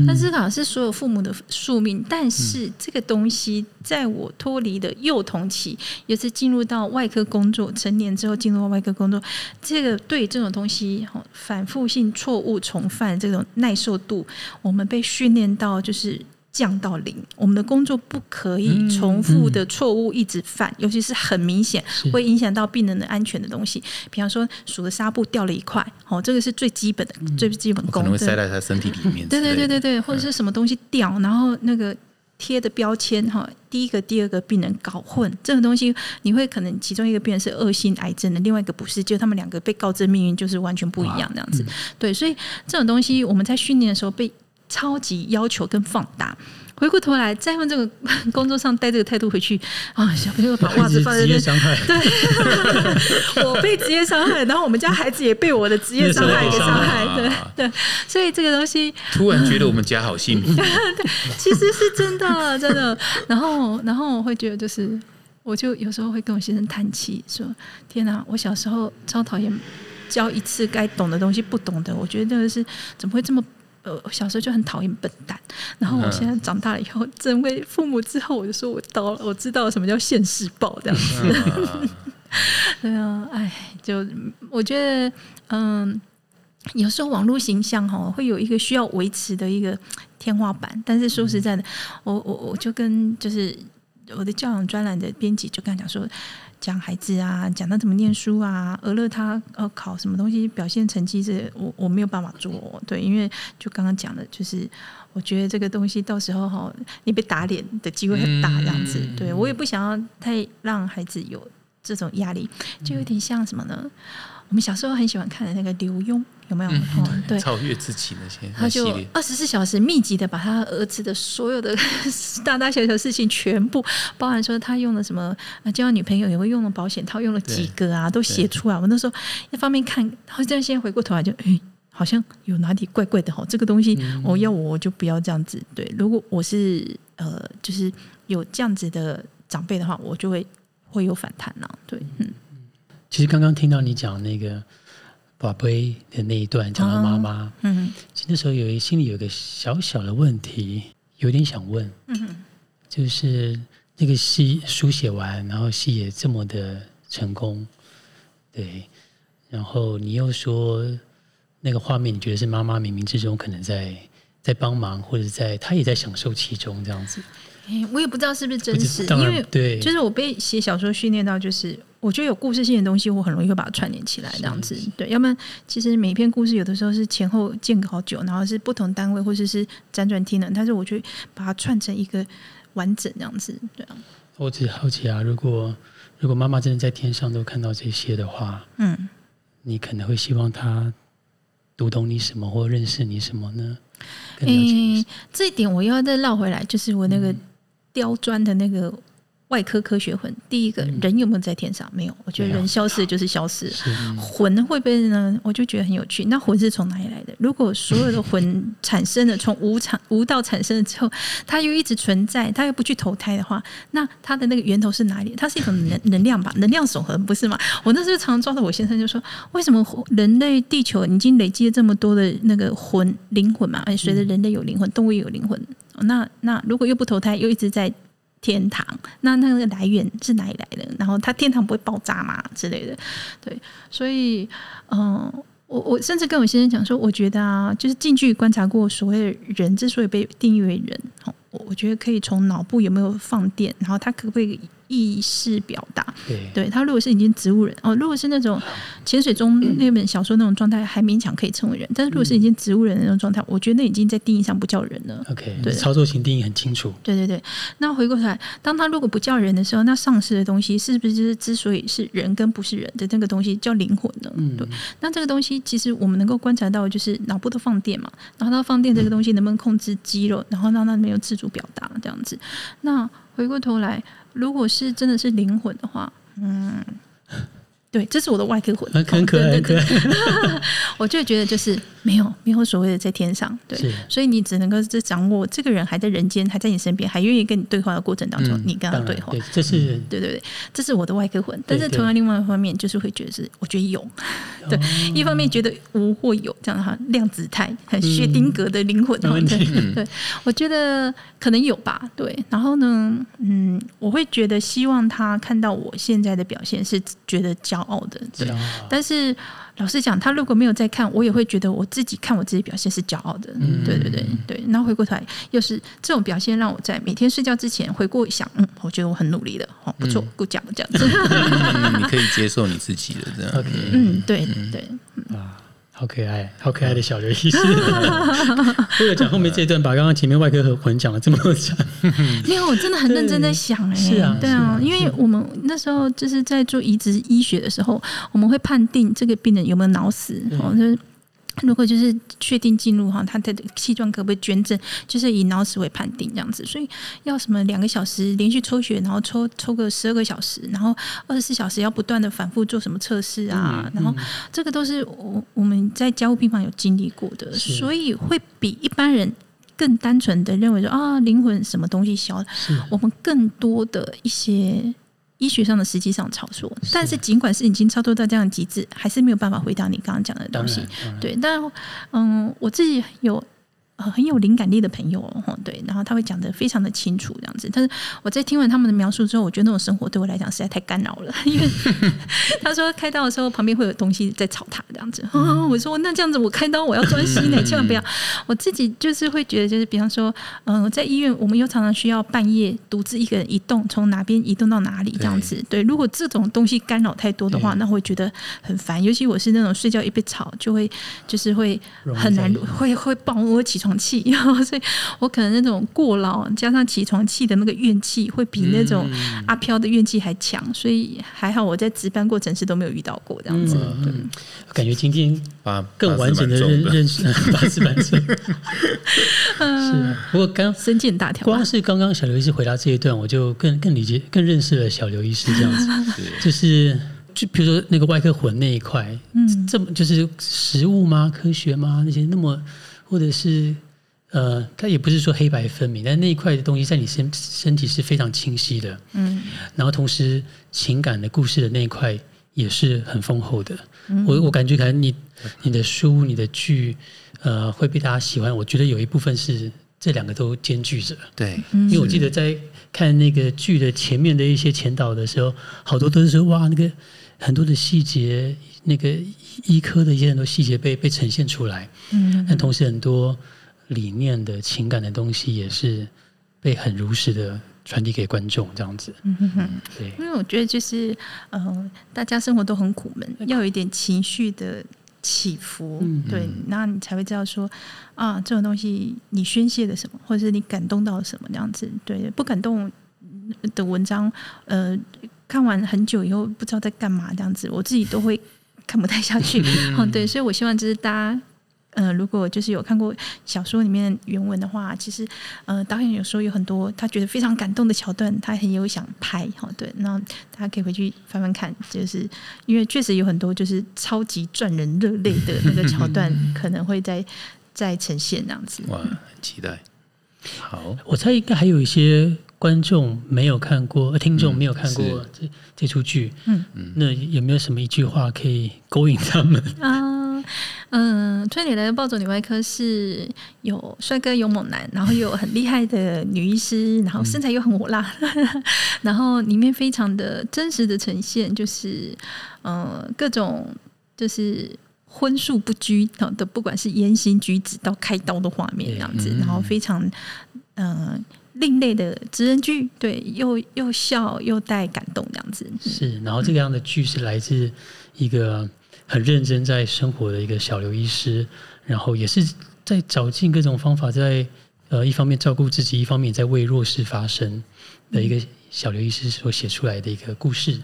但是好像是所有父母的宿命。但是这个东西，在我脱离的幼童期，也是进入到外科工作，成年之后进入到外科工作，这个对这种东西，反复性错误重犯这种耐受度，我们被训练到就是。降到零，我们的工作不可以重复的错误一直犯，尤其是很明显会影响到病人的安全的东西，比方说数的纱布掉了一块，哦，这个是最基本的、最基本功，可能会塞在他身体里面。对对对对对，或者是什么东西掉，然后那个贴的标签哈，第一个、第二个病人搞混，这种东西你会可能其中一个病人是恶性癌症的，另外一个不是，就他们两个被告知命运就是完全不一样这样子。对，所以这种东西我们在训练的时候被。超级要求跟放大，回过头来再用这个 工作上带这个态度回去啊，小朋友把袜子放在那，对，我被职业伤害，然后我们家孩子也被我的职业伤害给伤害，对对，所以这个东西突然觉得我们家好幸福，对，其实是真的，真的。然后，然后我会觉得，就是我就有时候会跟我先生叹气，说：“天哪，我小时候超讨厌教一次该懂的东西不懂的，我觉得这个是怎么会这么。”呃，小时候就很讨厌笨蛋，然后我现在长大了以后，成为父母之后，我就说我到了，我知道什么叫现世报这样子。对啊，哎，就我觉得，嗯，有时候网络形象哈会有一个需要维持的一个天花板，但是说实在的，我我我就跟就是我的教养专栏的编辑就跟他讲说。讲孩子啊，讲他怎么念书啊，俄勒他呃考什么东西表现成绩，这我我没有办法做，对，因为就刚刚讲的，就是我觉得这个东西到时候哈，你被打脸的机会很大，这样子，对我也不想要太让孩子有这种压力，就有点像什么呢？我们小时候很喜欢看的那个刘墉。有没有？哦，对，超越自己那些，他就二十四小时密集的把他儿子的所有的 大大小小事情全部，包含说他用了什么，交女朋友也会用了保险套，用了几个啊，都写出来。我那时候一方面看，然后这样先回过头来就，哎，好像有哪里怪怪的哈。这个东西，我要我就不要这样子。对，如果我是呃，就是有这样子的长辈的话，我就会会有反弹了。对，嗯。其实刚刚听到你讲那个。宝贝的那一段讲到妈妈，嗯，其实那时候有一心里有个小小的问题，有点想问，嗯，就是那个戏书写完，然后戏也这么的成功，对，然后你又说那个画面，你觉得是妈妈冥冥之中可能在在帮忙，或者在她也在享受其中这样子。哎，我也不知道是不是真实，因为对，就是我被写小说训练到，就是我觉得有故事性的东西，我很容易会把它串联起来，这样子。对，要不然其实每一篇故事有的时候是前后间隔好久，然后是不同单位或者是辗转听的，但是我就把它串成一个完整这样子。对啊，我只是好奇啊，如果如果妈妈真的在天上都看到这些的话，嗯，你可能会希望她读懂你什么或认识你什么呢？嗯，这一点我要再绕回来，就是我那个。刁钻的那个。外科科学魂，第一个人有没有在天上？没有，我觉得人消失就是消失。魂会不会呢？我就觉得很有趣。那魂是从哪里来的？如果所有的魂产生了，从无产无道产生了之后，它又一直存在，它又不去投胎的话，那它的那个源头是哪里？它是一种 能能量吧？能量守恒不是吗？我那时候常常抓到我先生就说：为什么人类地球已经累积了这么多的那个魂灵魂嘛？哎，随着人类有灵魂，动物也有灵魂。那那如果又不投胎，又一直在。天堂，那那个来源是哪里来的？然后它天堂不会爆炸吗？之类的，对，所以，嗯，我我甚至跟我先生讲说，我觉得啊，就是近距离观察过所谓的人之所以被定义为人，我我觉得可以从脑部有没有放电，然后他可不可以。意识表达，对他如果是已经植物人哦，如果是那种潜水中 那本小说那种状态，还勉强可以称为人。但是如果是已经植物人的那种状态，我觉得那已经在定义上不叫人了。OK，对，操作型定义很清楚。对对对，那回过头来，当他如果不叫人的时候，那丧失的东西是不是就是之所以是人跟不是人的那个东西叫灵魂呢？嗯，对。那这个东西其实我们能够观察到，就是脑部的放电嘛，然后它放电这个东西能不能控制肌肉，然后让它没有自主表达这样子。那回过头来。如果是真的是灵魂的话，嗯，对，这是我的外科魂，很很可爱，很可爱。我就觉得就是没有没有所谓的在天上，对，所以你只能够是掌握这个人还在人间，还在你身边，还愿意跟你对话的过程当中，嗯你跟他对话。对，这是对对对，这是我的外科魂，但是对同样另外一方面就是会觉得是，我觉得有，对，一方面觉得无或有这样哈，量子态很薛丁格的灵魂，对，我觉得可能有吧，对，然后呢，嗯，我会觉得希望他看到我现在的表现是觉得骄傲的，对，啊但是老实讲，他如果没有在看，我也会觉得我自己看我自己表现是骄傲的。嗯对对对对。然后回过头来，又是这种表现让我在每天睡觉之前回过想，嗯，我觉得我很努力的，哦，不错，good job 这样子。嗯你可以接受你自己的这样。嗯，对对。啊，好可爱，好可爱的小刘医师。为了讲后面这一段，把刚刚前面外科和魂讲了这么长，没有，我真的很认真在想 哎、是啊对啊，因为我们那时候就是在做移植医学的时候，我们会判定这个病人有没有脑死，哦，就是。如果就是确定进入哈，他的器状可不可以捐赠，就是以脑死为判定这样子，所以要什么两个小时连续抽血，然后抽抽个十二个小时，然后二十四小时要不断的反复做什么测试啊，然后这个都是我我们在交护病房有经历过的，所以会比一般人更单纯的认为说啊，灵魂什么东西消了，我们更多的一些医学上的实际上操作，但是尽管是已经操作到这样极致，还是没有办法回答你刚刚讲的东西对，但嗯，我自己有。呃，很有灵感力的朋友哦，对，然后他会讲的非常的清楚这样子。但是我在听完他们的描述之后，我觉得那种生活对我来讲实在太干扰了，因为 他说开刀的时候旁边会有东西在吵他这样子。哦、我说那这样子我开刀我要专心呢，千万不要。我自己就是会觉得，就是比方说，嗯、在医院我们又常常需要半夜独自一个人移动，从哪边移动到哪里这样子。对，如果这种东西干扰太多的话，那会觉得很烦。尤其我是那种睡觉一被吵就会就是会很难会会爆我起床气，然后所以我可能那种过劳加上起床气的那个怨气，会比那种阿飘的怨气还强。所以还好我在值班过程是都没有遇到过这样子。嗯嗯，感觉今天把更完整的认认识八十版色。是啊，不过刚身见大条啊，光是刚刚小刘医师回答这一段，我就更更理解、更认识了小刘医师这样子。就是就比如说那个外科魂那一块，嗯这么就是食物吗？科学吗？那些那么或者是呃，它也不是说黑白分明，但那一块的东西在你身身体是非常清晰的。嗯然后同时情感的故事的那一块也是很丰厚的。我我感觉可能你你的书、你的剧，呃，会被大家喜欢。我觉得有一部分是这两个都兼具着。对，嗯因为我记得在看那个剧的前面的一些前导的时候，好多都是说哇，那个很多的细节，那个医科的一些很多细节被被呈现出来，嗯但同时很多理念的情感的东西也是被很如实的传递给观众，这样子。嗯哼哼。对，因为我觉得就是呃，大家生活都很苦闷，要有一点情绪的起伏，嗯对，那你才会知道说啊，这种东西你宣泄了什么，或者是你感动到了什么这样子。对，不感动的文章，呃，看完很久以后不知道在干嘛这样子，我自己都会看不太下去。嗯，对，所以我希望就是大家。呃，如果就是有看过小说里面原文的话，其实呃，导演有时候有很多他觉得非常感动的桥段，他很有想拍哈。对，那大家可以回去翻翻看，就是因为确实有很多就是超级赚人热泪的那个桥段，可能会在在呈现这样子。哇，很期待。好，我猜应该还有一些观众没有看过，呃听众没有看过是这这出剧。嗯那有没有什么一句话可以勾引他们？啊，嗯，推理来的暴走女外科是有帅哥有猛男，然后又有很厉害的女医师，然后身材又很火辣，然后里面非常的真实的呈现，就是呃各种就是。荤素不拘的，不管是言行举止到开刀的画面这样子，然后非常嗯、呃另类的职人剧，对，又又笑又带感动这样子。是，然后这个样的剧是来自一个很认真在生活的一个小刘医师，然后也是在找尽各种方法在，呃一方面照顾自己，一方面也在为弱势发声的一个小刘医师所写出来的一个故事，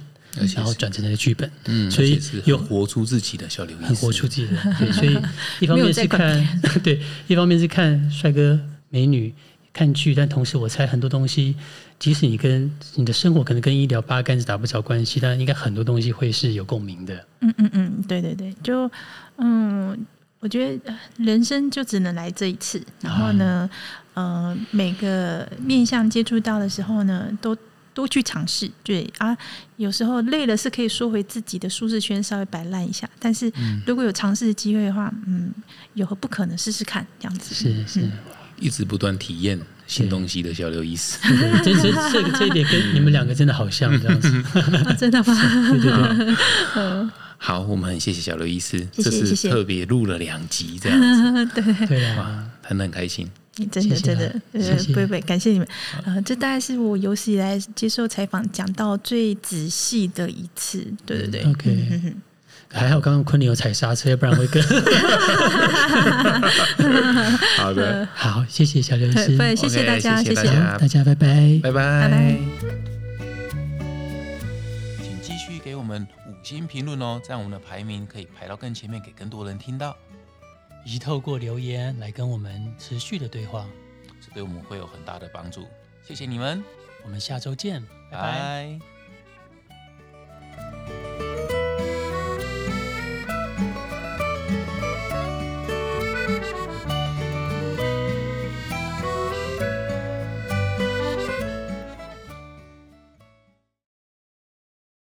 然后转成了剧本，嗯，所以而且是有活出自己的小刘医师，很活出自己的，对，所以一方面是看，对，一方面是看帅哥美女看剧，但同时我猜很多东西，即使你跟你的生活可能跟医疗八竿子打不着关系，但应该很多东西会是有共鸣的。嗯嗯嗯，对对对，就嗯，我觉得呃人生就只能来这一次，然后呢，呃，每个面向接触到的时候呢，都多去尝试。对啊，有时候累了是可以缩回自己的舒适圈，稍微摆烂一下。但是如果有尝试的机会的话，嗯，有何不可能试试看这样子？是是，一直不断体验新东西的小刘医师。对这这这个这一点跟你们两个真的好像这样子。啊 真的吗？对对对，好，我们很谢谢小刘医师，谢谢这是谢谢特别录了两集这样子，对。对啊，谈得很开心。真的真的，呃谢谢不会不会，感谢你们。呃，这大概是我有史以来接受采访讲到最仔细的一次。对对对 OK 还好刚刚昆凌有踩刹车，要不然会更 好的，好。谢谢小刘医师，谢谢大家，谢谢谢大家大家拜拜。拜拜拜拜。请继续给我们五星评论哦，这样我们的排名可以排到更前面，给更多人听到，以及透过留言来跟我们持续的对话。这对我们会有很大的帮助。谢谢你们，我们下周见，拜拜。拜